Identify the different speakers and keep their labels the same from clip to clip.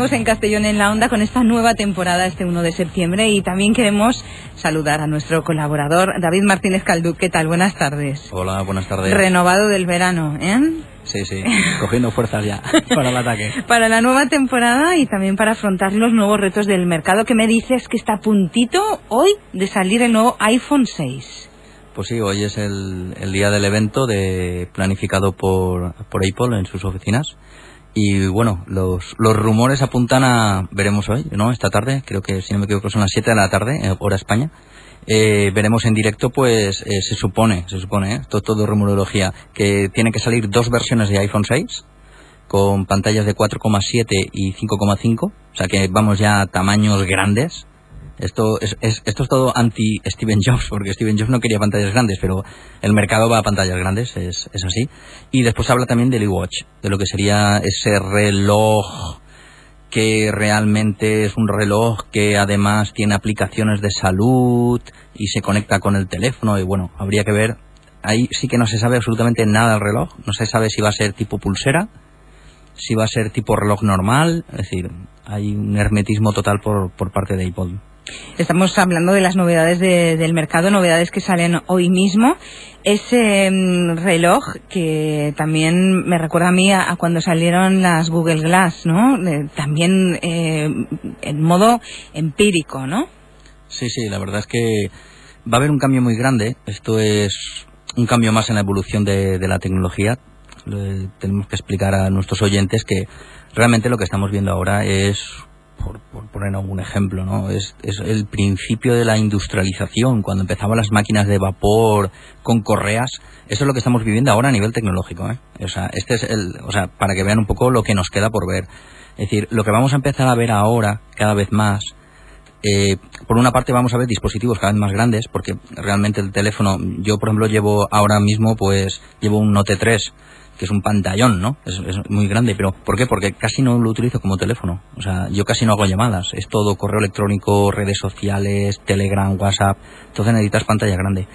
Speaker 1: seguimos en Castellón en la Onda con esta nueva temporada este 1 de septiembre y también queremos saludar a nuestro colaborador David Martínez Calduc. ¿Qué tal? Buenas tardes.
Speaker 2: Hola, buenas tardes.
Speaker 1: Renovado del verano, ¿eh?
Speaker 2: Sí, sí, cogiendo fuerzas ya para el ataque.
Speaker 1: Para la nueva temporada y también para afrontar los nuevos retos del mercado. ¿Qué me dices que está a puntito hoy de salir el nuevo iPhone 6?
Speaker 2: Pues sí, hoy es el, el día del evento de, planificado por, por Apple en sus oficinas. Y bueno, los, los rumores apuntan a, veremos hoy, ¿no? Esta tarde, creo que si no me equivoco son las 7 de la tarde, eh, hora España. Eh, veremos en directo, pues eh, se supone, se supone, ¿eh? todo, todo rumorología, que tiene que salir dos versiones de iPhone 6 con pantallas de 4,7 y 5,5, o sea que vamos ya a tamaños grandes, esto es, esto es todo anti Steven Jobs, porque Steven Jobs no quería pantallas grandes, pero el mercado va a pantallas grandes, es, es así. Y después habla también del iWatch, de lo que sería ese reloj que realmente es un reloj que además tiene aplicaciones de salud y se conecta con el teléfono y bueno, habría que ver. Ahí sí que no se sabe absolutamente nada del reloj, no se sabe si va a ser tipo pulsera, si va a ser tipo reloj normal, es decir, hay un hermetismo total por, por parte de Apple.
Speaker 1: Estamos hablando de las novedades del mercado, novedades que salen hoy mismo. Ese mm, reloj que también me recuerda a mí a, cuando salieron las Google Glass, ¿no? también eh, en modo empírico, ¿no?
Speaker 2: Sí, sí, la verdad es que va a haber un cambio muy grande. Esto es un cambio más en la evolución de la tecnología. tenemos que explicar a nuestros oyentes que realmente lo que estamos viendo ahora es por, poner algún ejemplo, ¿no? Es, el principio de la industrialización, cuando empezaban las máquinas de vapor con correas. Eso es lo que estamos viviendo ahora a nivel tecnológico, ¿eh? O sea, este es el, o sea, para que vean un poco lo que nos queda por ver. Es decir, lo que vamos a empezar a ver ahora, cada vez más, eh, por una parte vamos a ver dispositivos cada vez más grandes, porque realmente el teléfono, yo por ejemplo llevo ahora mismo, pues, llevo un Note 3, que es un pantallón, ¿no? Es, muy grande, pero ¿por qué? Porque casi no lo utilizo como teléfono. O sea, yo casi no hago llamadas. Es todo correo electrónico, redes sociales, Telegram, WhatsApp. Entonces necesitas pantalla grande.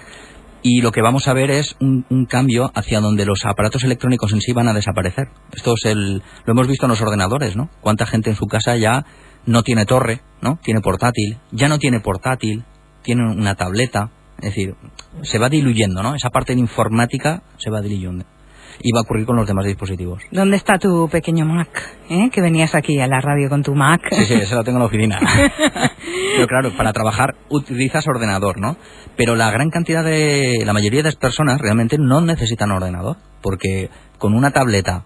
Speaker 2: Y lo que vamos a ver es un, cambio hacia donde los aparatos electrónicos en sí van a desaparecer. Esto es el, lo hemos visto en los ordenadores, ¿no? Cuánta gente en su casa ya no tiene torre, ¿no? Tiene portátil, ya no tiene portátil, tiene una tableta. Es decir, se va diluyendo, ¿no? Esa parte de informática se va diluyendo y va a ocurrir con los demás dispositivos.
Speaker 1: ¿Dónde está tu pequeño Mac? Eh? Que venías aquí a la radio con tu Mac.
Speaker 2: Sí, sí, eso lo tengo en la oficina. Pero claro, para trabajar utilizas ordenador, ¿no? Pero la gran cantidad de, la mayoría de las personas realmente no necesitan ordenador, porque con una tableta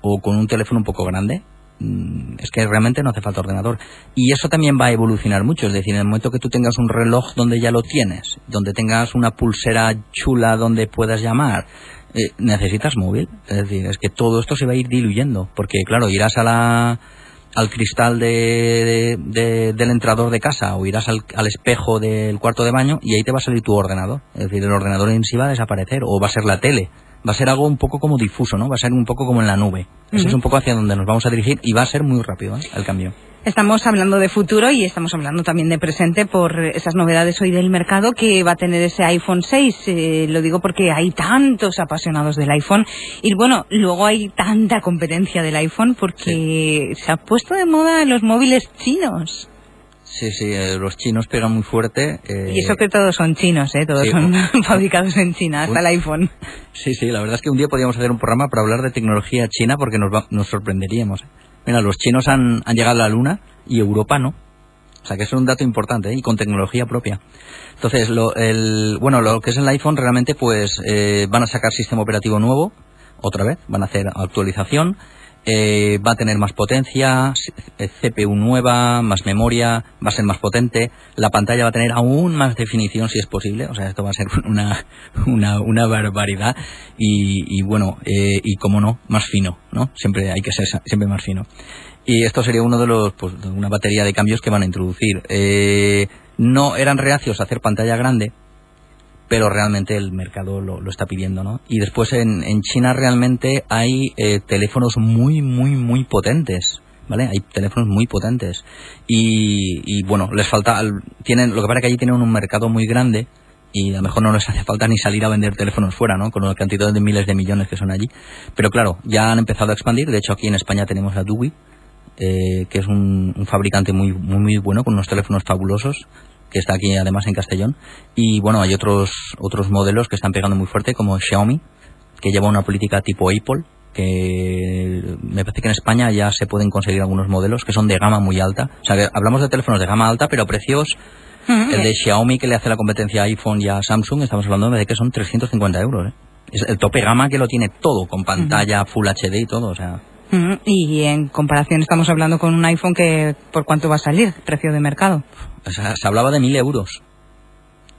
Speaker 2: o con un teléfono un poco grande, es que realmente no hace falta ordenador. Y eso también va a evolucionar mucho, es decir, en el momento que tú tengas un reloj donde ya lo tienes, donde tengas una pulsera chula donde puedas llamar, eh, necesitas móvil. Es decir, es que todo esto se va a ir diluyendo, porque claro, irás a la, al cristal de, del entrador de casa o irás al, al, espejo del cuarto de baño y ahí te va a salir tu ordenador. Es decir, el ordenador en sí va a desaparecer o va a ser la tele. Va a ser algo un poco como difuso, ¿no? Va a ser un poco como en la nube. Eso es un poco hacia donde nos vamos a dirigir y va a ser muy rápido ¿eh? el cambio.
Speaker 1: Estamos hablando de futuro y estamos hablando también de presente por esas novedades hoy del mercado que va a tener ese iPhone 6. Eh, lo digo porque hay tantos apasionados del iPhone y bueno, luego hay tanta competencia del iPhone porque se ha puesto de moda los móviles chinos.
Speaker 2: Sí, sí, eh, los chinos pegan muy fuerte.
Speaker 1: Eh, y eso que todos son chinos, ¿eh? Todos son fabricados en China, hasta el iPhone.
Speaker 2: Sí, sí, la verdad es que un día podríamos hacer un programa para hablar de tecnología china porque nos, nos sorprenderíamos. Mira, los chinos han, han llegado a la Luna y Europa no. O sea que es un dato importante ¿eh? y con tecnología propia. Entonces, lo, el, bueno, lo que es el iPhone realmente pues eh, van a sacar sistema operativo nuevo, otra vez, van a hacer actualización, eh, va a tener más potencia, eh, CPU nueva, más memoria, va a ser más potente, la pantalla va a tener aún más definición si es posible, o sea, esto va a ser una, una, una barbaridad y, y bueno, eh, y como no, más fino, ¿no? Siempre hay que ser siempre más fino. Y esto sería uno de los, pues, una batería de cambios que van a introducir. Eh, no eran reacios a hacer pantalla grande, pero realmente el mercado lo, está pidiendo, ¿no? Y después en, en China realmente hay eh, teléfonos muy, muy, muy potentes. ¿Vale? Hay teléfonos muy potentes. Y, y bueno, les falta. Tienen, lo que pasa es que allí tienen un mercado muy grande y a lo mejor no les hace falta ni salir a vender teléfonos fuera, ¿no? Con la cantidad de miles de millones que son allí. Pero claro, ya han empezado a expandir. De hecho, aquí en España tenemos la DUI, eh, que es un, un fabricante muy, muy, muy bueno, con unos teléfonos fabulosos, que está aquí además en Castellón. Y bueno, hay otros, otros modelos que están pegando muy fuerte, como Xiaomi, que lleva una política tipo Apple, que me parece que en España ya se pueden conseguir algunos modelos que son de gama muy alta. O sea, que hablamos de teléfonos de gama alta, pero precios. El de Xiaomi que le hace la competencia a iPhone y a Samsung, estamos hablando de que son 350 euros. ¿eh? Es el tope gama que lo tiene todo, con pantalla, Full HD y todo. O sea,
Speaker 1: Ujú, Y en comparación estamos hablando con un iPhone que por cuánto va a salir, precio de mercado.
Speaker 2: Sea, se hablaba de 1000 euros.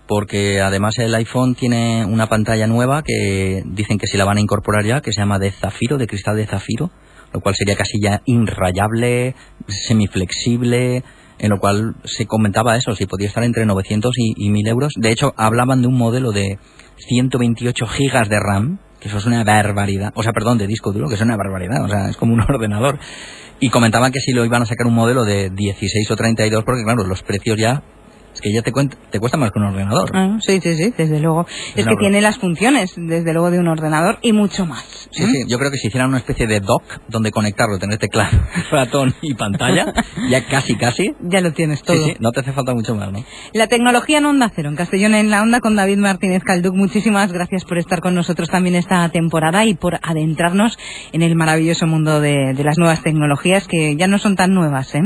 Speaker 2: Porque además el iPhone tiene una pantalla nueva que dicen que si la van a incorporar ya, que se llama de zafiro, de cristal de zafiro, lo cual sería casi ya inrayable, semiflexible, en lo cual se comentaba eso, si podía estar entre 900 y, y 1000 euros. De hecho, hablaban de un modelo de 128 gigas de RAM, que eso es una barbaridad, o sea, perdón, de disco duro, que es una barbaridad, o sea, es como un ordenador. Y comentaban que si lo iban a sacar un modelo de 16 o 32, porque claro, los precios ya, es que ya te, cuen- te cuesta más que un ordenador.
Speaker 1: Ah, sí, sí, sí, desde luego. Es,
Speaker 2: una
Speaker 1: que tiene las funciones, desde luego, de un ordenador y mucho más.
Speaker 2: Sí,
Speaker 1: ¿eh?
Speaker 2: sí, yo creo que si hicieran una especie de dock donde conectarlo, tener teclado, ratón y pantalla, ya casi, casi.
Speaker 1: Ya lo tienes
Speaker 2: Sí,
Speaker 1: todo.
Speaker 2: sí, no te hace falta mucho más, ¿no?
Speaker 1: La tecnología en Onda Cero, en Castellón en la Onda, con David Martínez Calduc. Muchísimas gracias por estar con nosotros también esta temporada y por adentrarnos en el maravilloso mundo de, de las nuevas tecnologías que ya no son tan nuevas. ¿eh?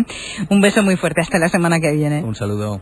Speaker 1: Un beso muy fuerte. Hasta la semana que viene.
Speaker 2: Un saludo.